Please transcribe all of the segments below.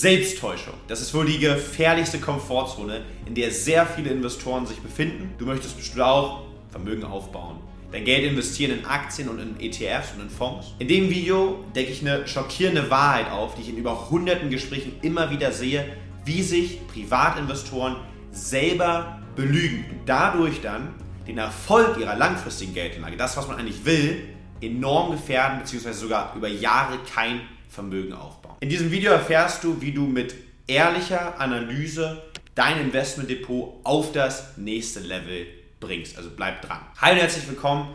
Selbsttäuschung. Das ist wohl die gefährlichste Komfortzone, in der sehr viele Investoren sich befinden. Du möchtest bestimmt auch Vermögen aufbauen. Dein Geld investieren in Aktien und in ETFs und in Fonds. In dem Video decke ich eine schockierende Wahrheit auf, die ich in über hunderten Gesprächen immer wieder sehe, wie sich Privatinvestoren selber belügen und dadurch dann den Erfolg ihrer langfristigen Geldanlage, das was man eigentlich will, enorm gefährden bzw. sogar über Jahre kein Vermögen aufbauen. In diesem Video erfährst du, wie du mit ehrlicher Analyse dein Investmentdepot auf das nächste Level bringst. Also bleib dran. Hi und herzlich willkommen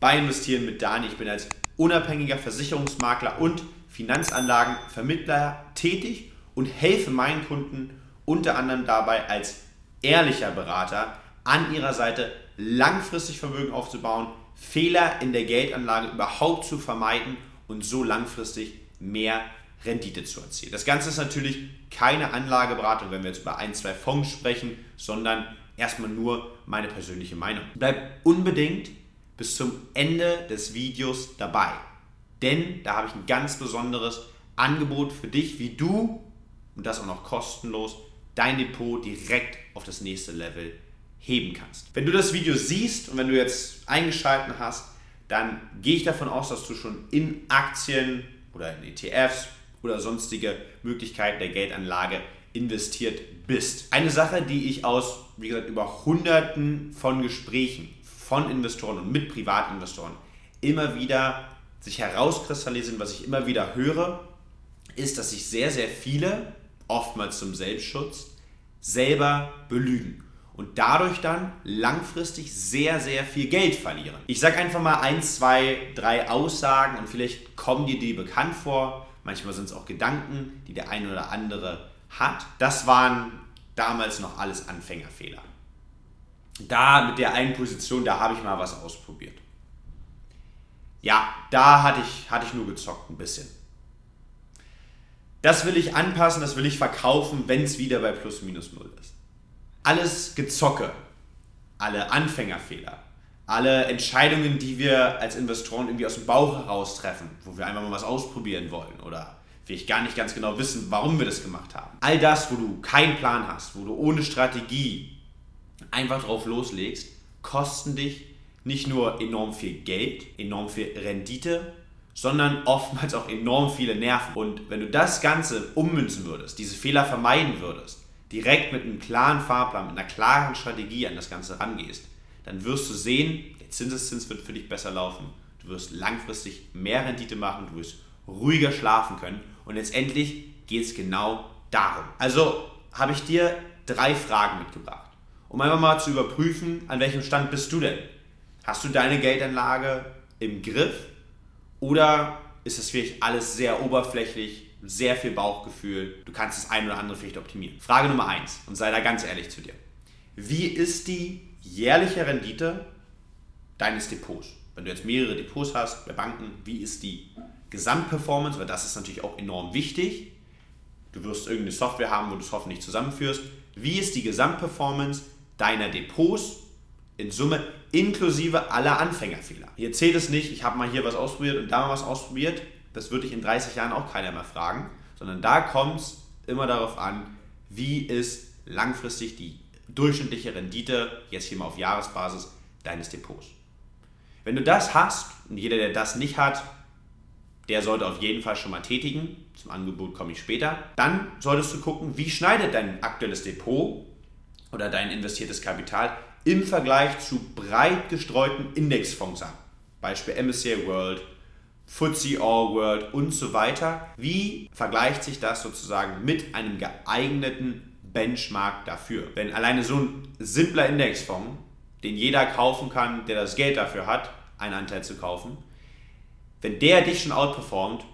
bei Investieren mit Dani. Ich bin als unabhängiger Versicherungsmakler und Finanzanlagenvermittler tätig und helfe meinen Kunden unter anderem dabei als ehrlicher Berater an ihrer Seite langfristig Vermögen aufzubauen, Fehler in der Geldanlage überhaupt zu vermeiden und so langfristig mehr Rendite zu erzielen. Das Ganze ist natürlich keine Anlageberatung, wenn wir jetzt über ein, zwei Fonds sprechen, sondern erstmal nur meine persönliche Meinung. Bleib unbedingt bis zum Ende des Videos dabei, denn da habe ich ein ganz besonderes Angebot für dich, wie du, und das auch noch kostenlos, dein Depot direkt auf das nächste Level heben kannst. Wenn du das Video siehst und wenn du jetzt eingeschalten hast, dann gehe ich davon aus, dass du schon in Aktien oder in ETFs oder sonstige Möglichkeiten der Geldanlage investiert bist. Eine Sache, die ich aus, wie gesagt, über Hunderten von Gesprächen von Investoren und mit Privatinvestoren immer wieder sich herauskristallisieren, was ich immer wieder höre, ist, dass sich sehr, sehr viele, oftmals zum Selbstschutz, selber belügen und dadurch dann langfristig sehr, sehr viel Geld verlieren. Ich sage einfach mal ein, zwei, drei Aussagen und vielleicht kommen dir die bekannt vor. Manchmal sind es auch Gedanken, die der eine oder andere hat. Das waren damals noch alles Anfängerfehler. Da mit der einen Position, da habe ich mal was ausprobiert. Ja, da hatte ich, hatte ich nur gezockt ein bisschen. Das will ich anpassen, das will ich verkaufen, wenn es wieder bei plus minus null ist alles Gezocke, alle Anfängerfehler, alle Entscheidungen, die wir als Investoren irgendwie aus dem Bauch heraus treffen, wo wir einfach mal was ausprobieren wollen oder vielleicht gar nicht ganz genau wissen, warum wir das gemacht haben. All das, wo du keinen Plan hast, wo du ohne Strategie einfach drauf loslegst, kosten dich nicht nur enorm viel Geld, enorm viel Rendite, sondern oftmals auch enorm viele Nerven. Und wenn du das Ganze ummünzen würdest, diese Fehler vermeiden würdest, direkt mit einem klaren Fahrplan, mit einer klaren Strategie an das Ganze rangehst, dann wirst du sehen, der Zinseszins wird für dich besser laufen, du wirst langfristig mehr Rendite machen, du wirst ruhiger schlafen können und letztendlich geht es genau darum. Also habe ich dir drei Fragen mitgebracht, um einfach mal zu überprüfen, an welchem Stand bist du denn? Hast du deine Geldanlage im Griff oder ist das wirklich alles sehr oberflächlich, sehr viel Bauchgefühl. Du kannst das eine oder andere vielleicht optimieren. Frage Nummer eins und sei da ganz ehrlich zu dir. Wie ist die jährliche Rendite deines Depots? Wenn du jetzt mehrere Depots hast bei Banken, wie ist die Gesamtperformance? Weil das ist natürlich auch enorm wichtig. Du wirst irgendeine Software haben, wo du es hoffentlich zusammenführst. Wie ist die Gesamtperformance deiner Depots in Summe inklusive aller Anfängerfehler? Hier zählt es nicht, ich habe mal hier was ausprobiert und da mal was ausprobiert das würde ich in 30 Jahren auch keiner mehr fragen, sondern da kommt es immer darauf an, wie ist langfristig die durchschnittliche Rendite, jetzt hier mal auf Jahresbasis, deines Depots. Wenn du das hast, und jeder, der das nicht hat, der sollte auf jeden Fall schon mal tätigen, zum Angebot komme ich später, dann solltest du gucken, wie schneidet dein aktuelles Depot oder dein investiertes Kapital im Vergleich zu breit gestreuten Indexfonds ab. Beispiel MSCI World, FTSE All World und so weiter. Wie vergleicht sich das sozusagen mit einem geeigneten Benchmark dafür? Wenn alleine so ein simpler Indexfonds, den jeder kaufen kann, der das Geld dafür hat, einen Anteil zu kaufen, wenn der dich schon outperformt,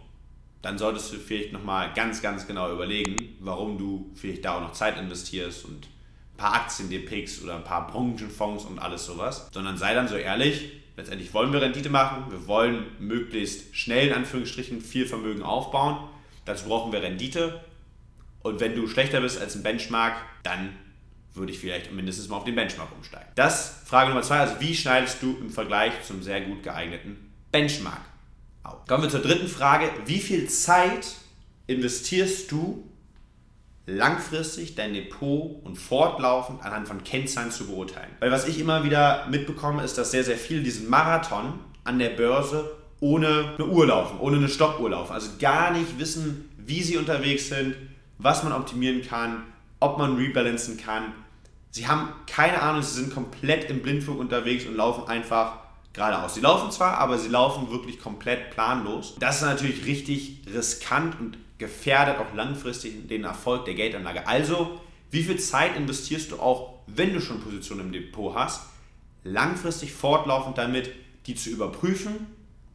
dann solltest du vielleicht nochmal ganz, ganz genau überlegen, warum du vielleicht da auch noch Zeit investierst und ein paar Aktien dir pickst oder ein paar Branchenfonds und alles sowas. Sondern sei dann so ehrlich, letztendlich wollen wir Rendite machen, wir wollen möglichst schnell in Anführungsstrichen viel Vermögen aufbauen. Dazu brauchen wir Rendite. Und wenn du schlechter bist als ein Benchmark, dann würde ich vielleicht mindestens mal auf den Benchmark umsteigen. Das Frage Nummer zwei, also wie schneidest du im Vergleich zum sehr gut geeigneten Benchmark auf? Kommen wir zur dritten Frage, wie viel Zeit investierst du langfristig dein Depot und fortlaufend anhand von Kennzahlen zu beurteilen. Weil was ich immer wieder mitbekomme, ist, dass sehr, sehr viele diesen Marathon an der Börse ohne eine Uhr laufen, ohne eine Stoppuhr laufen. Also gar nicht wissen, wie sie unterwegs sind, was man optimieren kann, ob man rebalancen kann. Sie haben keine Ahnung, sie sind komplett im Blindflug unterwegs und laufen einfach geradeaus. Sie laufen zwar, aber sie laufen wirklich komplett planlos. Das ist natürlich richtig riskant und gefährdet auch langfristig den Erfolg der Geldanlage. Also, wie viel Zeit investierst du auch, wenn du schon Positionen im Depot hast, langfristig fortlaufend damit, die zu überprüfen,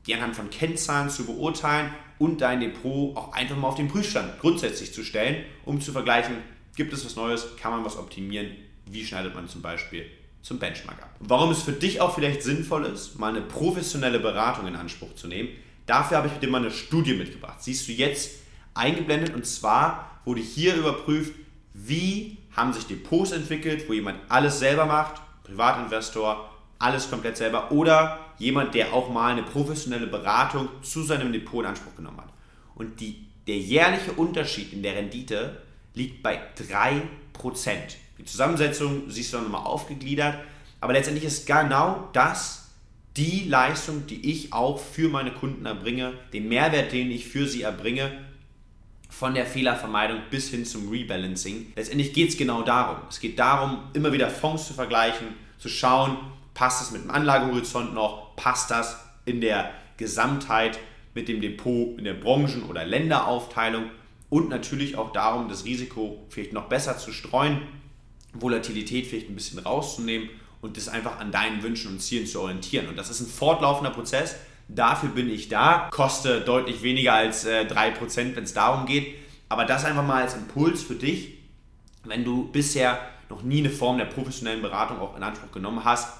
die anhand von Kennzahlen zu beurteilen und dein Depot auch einfach mal auf den Prüfstand grundsätzlich zu stellen, um zu vergleichen, gibt es was Neues, kann man was optimieren, wie schneidet man zum Beispiel zum Benchmark ab. Warum es für dich auch vielleicht sinnvoll ist, mal eine professionelle Beratung in Anspruch zu nehmen, dafür habe ich dir mal eine Studie mitgebracht. Siehst du jetzt eingeblendet und zwar wurde hier überprüft, wie haben sich Depots entwickelt, wo jemand alles selber macht, Privatinvestor, alles komplett selber oder jemand, der auch mal eine professionelle Beratung zu seinem Depot in Anspruch genommen hat. Und die, der jährliche Unterschied in der Rendite liegt bei 3%. Die Zusammensetzung siehst du dann nochmal aufgegliedert, aber letztendlich ist genau das die Leistung, die ich auch für meine Kunden erbringe, den Mehrwert, den ich für sie erbringe, von der Fehlervermeidung bis hin zum Rebalancing. Letztendlich geht es genau darum. Es geht darum, immer wieder Fonds zu vergleichen, zu schauen, passt das mit dem Anlagehorizont noch, passt das in der Gesamtheit mit dem Depot in der Branchen- oder Länderaufteilung und natürlich auch darum, das Risiko vielleicht noch besser zu streuen, Volatilität vielleicht ein bisschen rauszunehmen und das einfach an deinen Wünschen und Zielen zu orientieren. Und das ist ein fortlaufender Prozess, Dafür bin ich da. Koste deutlich weniger als äh, 3%, wenn es darum geht. Aber das einfach mal als Impuls für dich, wenn du bisher noch nie eine Form der professionellen Beratung auch in Anspruch genommen hast,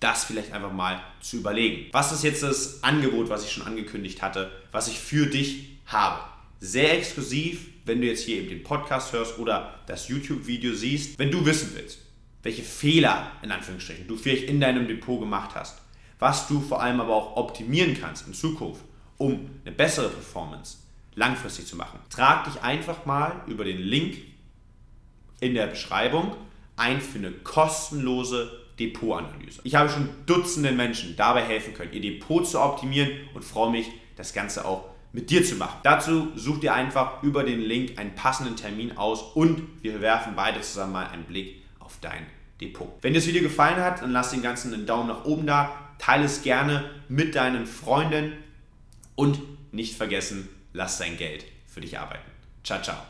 das vielleicht einfach mal zu überlegen. Was ist jetzt das Angebot, was ich schon angekündigt hatte, was ich für dich habe? Sehr exklusiv, wenn du jetzt hier eben den Podcast hörst oder das YouTube-Video siehst, wenn du wissen willst, welche Fehler in Anführungsstrichen du vielleicht in deinem Depot gemacht hast, was du vor allem aber auch optimieren kannst in Zukunft, um eine bessere Performance langfristig zu machen. Trag dich einfach mal über den Link in der Beschreibung ein für eine kostenlose Depotanalyse. Ich habe schon Dutzenden Menschen dabei helfen können, ihr Depot zu optimieren und freue mich, das Ganze auch mit dir zu machen. Dazu such dir einfach über den Link einen passenden Termin aus und wir werfen beide zusammen mal einen Blick auf dein Depot. Wenn dir das Video gefallen hat, dann lass den Ganzen einen Daumen nach oben da, teile es gerne mit deinen Freunden und nicht vergessen, lass dein Geld für dich arbeiten. Ciao, ciao.